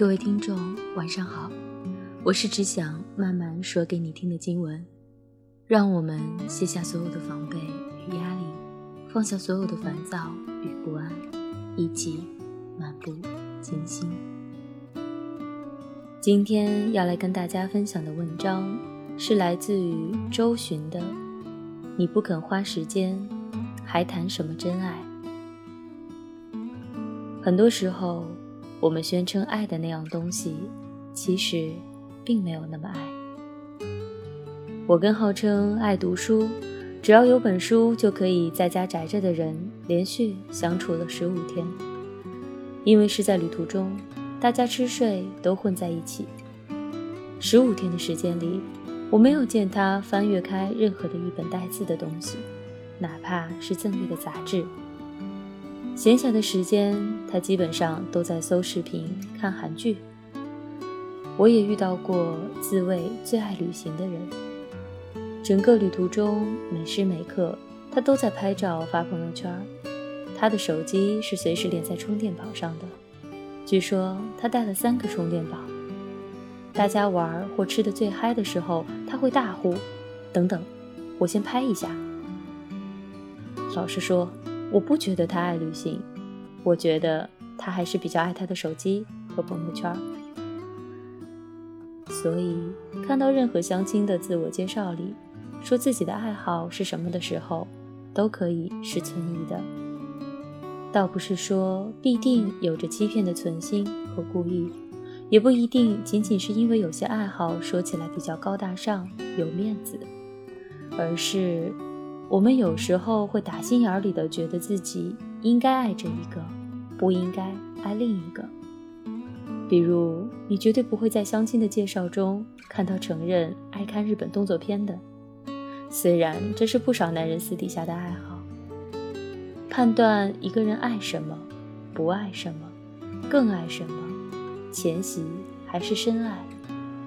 各位听众，晚上好，我是只想慢慢说给你听的经文。让我们卸下所有的防备与压力，放下所有的烦躁与不安，一起漫步静心。今天要来跟大家分享的文章是来自于周巡的。你不肯花时间，还谈什么真爱？很多时候，我们宣称爱的那样东西，其实并没有那么爱。我跟号称爱读书，只要有本书就可以在家宅着的人，连续相处了十五天。因为是在旅途中，大家吃睡都混在一起。十五天的时间里。我没有见他翻阅开任何的一本带字的东西，哪怕是赠予的杂志。闲暇的时间，他基本上都在搜视频、看韩剧。我也遇到过自卫最爱旅行的人，整个旅途中每时每刻，他都在拍照发朋友圈。他的手机是随时连在充电宝上的，据说他带了三个充电宝。大家玩或吃的最嗨的时候，他会大呼：“等等，我先拍一下。”老实说，我不觉得他爱旅行，我觉得他还是比较爱他的手机和朋友圈。所以，看到任何相亲的自我介绍里说自己的爱好是什么的时候，都可以是存疑的。倒不是说必定有着欺骗的存心和故意。也不一定仅仅是因为有些爱好说起来比较高大上、有面子，而是我们有时候会打心眼儿里的觉得自己应该爱这一个，不应该爱另一个。比如，你绝对不会在相亲的介绍中看到承认爱看日本动作片的，虽然这是不少男人私底下的爱好。判断一个人爱什么，不爱什么，更爱什么。浅喜还是深爱，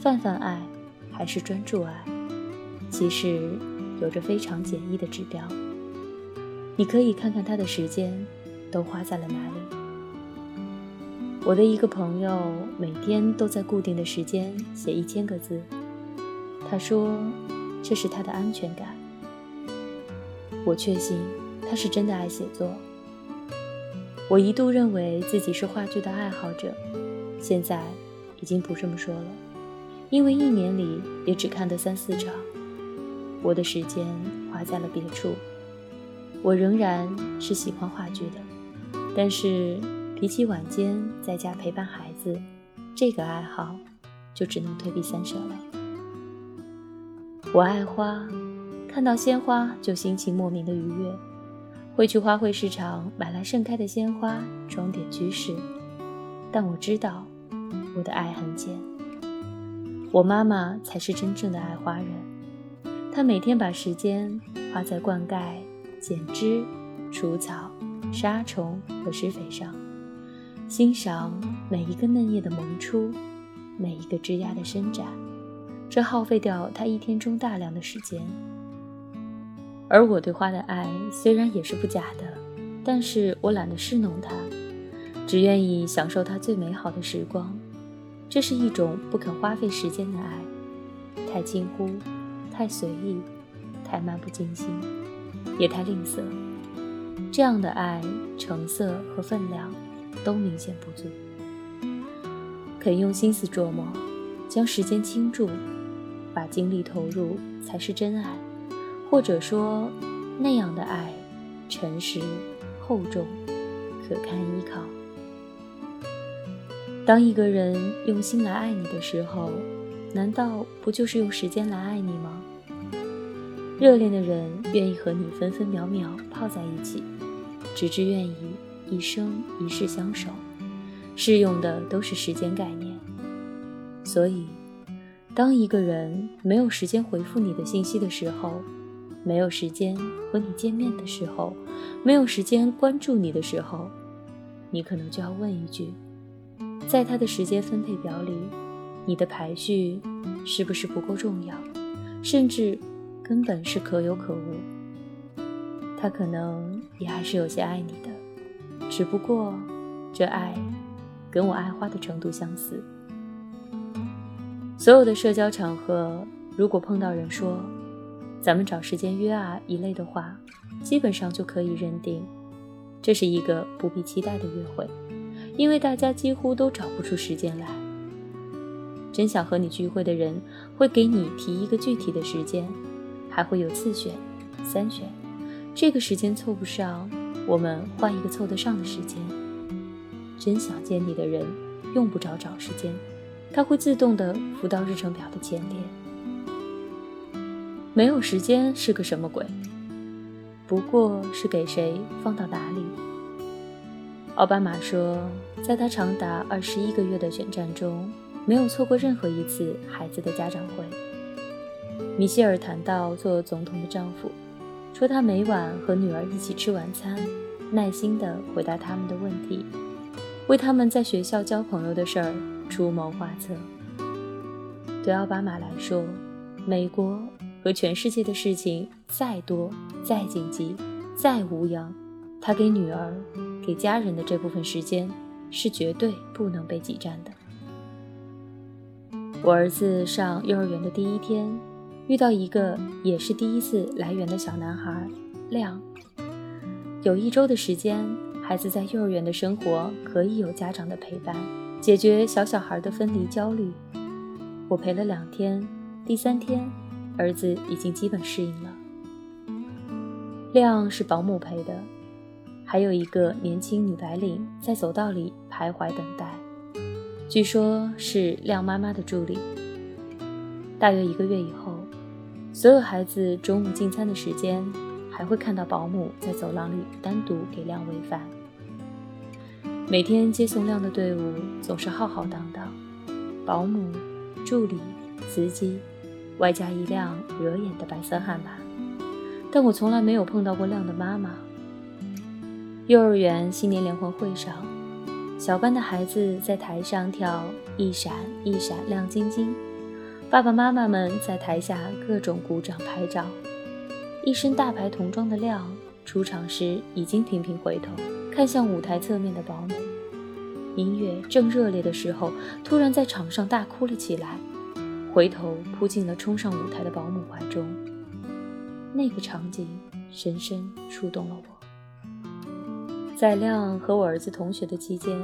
泛泛爱还是专注爱，其实有着非常简易的指标。你可以看看他的时间都花在了哪里。我的一个朋友每天都在固定的时间写一千个字，他说这是他的安全感。我确信他是真的爱写作。我一度认为自己是话剧的爱好者。现在已经不这么说了，因为一年里也只看得三四场，我的时间花在了别处。我仍然是喜欢话剧的，但是比起晚间在家陪伴孩子，这个爱好就只能退避三舍了。我爱花，看到鲜花就心情莫名的愉悦，会去花卉市场买来盛开的鲜花装点居室，但我知道。我的爱很浅，我妈妈才是真正的爱花人。他每天把时间花在灌溉、剪枝、除草、杀虫和施肥上，欣赏每一个嫩叶的萌出，每一个枝丫的伸展。这耗费掉他一天中大量的时间。而我对花的爱虽然也是不假的，但是我懒得侍弄它，只愿意享受它最美好的时光。这是一种不肯花费时间的爱，太近乎，太随意，太漫不经心，也太吝啬。这样的爱，成色和分量都明显不足。肯用心思琢磨，将时间倾注，把精力投入，才是真爱。或者说，那样的爱，诚实、厚重，可堪依靠。当一个人用心来爱你的时候，难道不就是用时间来爱你吗？热恋的人愿意和你分分秒秒泡在一起，直至愿意一生一世相守，适用的都是时间概念。所以，当一个人没有时间回复你的信息的时候，没有时间和你见面的时候，没有时间关注你的时候，你可能就要问一句。在他的时间分配表里，你的排序是不是不够重要，甚至根本是可有可无？他可能也还是有些爱你的，只不过这爱跟我爱花的程度相似。所有的社交场合，如果碰到人说“咱们找时间约啊”一类的话，基本上就可以认定，这是一个不必期待的约会，因为大家几乎都找不出时间来。真想和你聚会的人会给你提一个具体的时间，还会有次选、三选，这个时间凑不上，我们换一个凑得上的时间。真想见你的人用不着找时间，他会自动的浮到日程表的前列。没有时间是个什么鬼？不过是给谁放到哪里。奥巴马说，在他长达二十一个月的选战中。没有错过任何一次孩子的家长会。米歇尔谈到做总统的丈夫，说他每晚和女儿一起吃晚餐，耐心地回答他们的问题，为他们在学校交朋友的事儿出谋划策。对奥巴马来说，美国和全世界的事情再多、再紧急、再无恙，他给女儿、给家人的这部分时间是绝对不能被挤占的。我儿子上幼儿园的第一天，遇到一个也是第一次来园的小男孩亮。有一周的时间，孩子在幼儿园的生活可以有家长的陪伴，解决小小孩的分离焦虑。我陪了两天，第三天，儿子已经基本适应了。亮是保姆陪的，还有一个年轻女白领在走道里徘徊等待。据说，是亮妈妈的助理。大约一个月以后，所有孩子中午进餐的时间，还会看到保姆在走廊里单独给亮喂饭。每天接送亮的队伍总是浩浩荡荡，保姆、助理、司机，外加一辆惹眼的白色悍马。但我从来没有碰到过亮的妈妈。幼儿园新年联欢会上。小班的孩子在台上跳一闪一闪亮晶晶，爸爸妈妈们在台下各种鼓掌拍照。一身大牌童装的亮出场时，已经频频回头看向舞台侧面的保姆。音乐正热烈的时候，突然在场上大哭了起来，回头扑进了冲上舞台的保姆怀中。那个场景深深触动了我。在亮和我儿子同学的期间，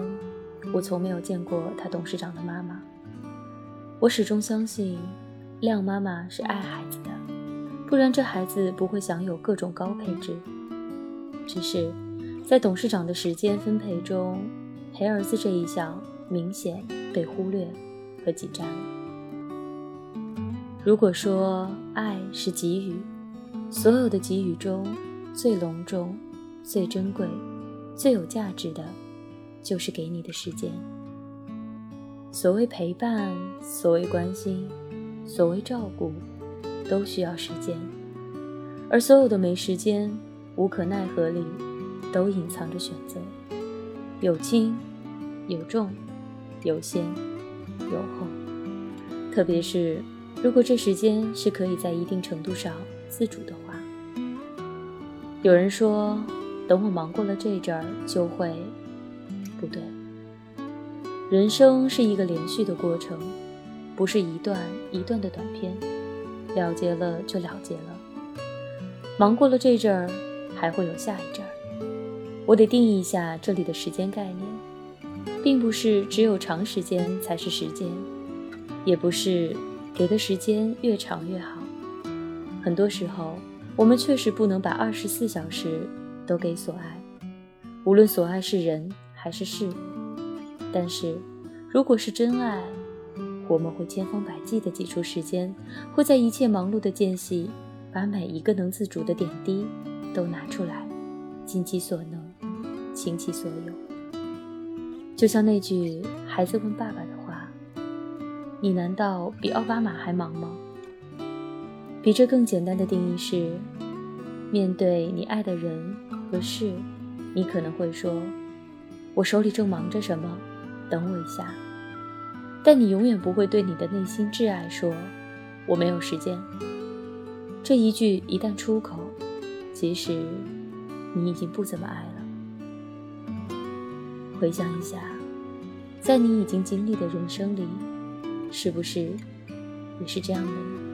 我从没有见过他董事长的妈妈。我始终相信，亮妈妈是爱孩子的，不然这孩子不会享有各种高配置。只是在董事长的时间分配中，陪儿子这一项明显被忽略和挤占了。如果说爱是给予，所有的给予中最隆重、最珍贵。最有价值的，就是给你的时间。所谓陪伴，所谓关心，所谓照顾，都需要时间。而所有的没时间、无可奈何里，都隐藏着选择，有轻，有重，有先，有后。特别是，如果这时间是可以在一定程度上自主的话。有人说。等我忙过了这阵儿，就会不对。人生是一个连续的过程，不是一段一段的短片，了结了就了结了。忙过了这阵儿，还会有下一阵儿。我得定义一下这里的时间概念，并不是只有长时间才是时间，也不是给的时间越长越好。很多时候，我们确实不能把二十四小时。都给所爱，无论所爱是人还是事。但是，如果是真爱，我们会千方百计地挤出时间，会在一切忙碌的间隙，把每一个能自主的点滴都拿出来，尽其所能，倾其所有。就像那句孩子问爸爸的话：“你难道比奥巴马还忙吗？”比这更简单的定义是：面对你爱的人。和事，你可能会说：“我手里正忙着什么？等我一下。”但你永远不会对你的内心挚爱说：“我没有时间。”这一句一旦出口，其实你已经不怎么爱了。回想一下，在你已经经历的人生里，是不是也是这样的呢？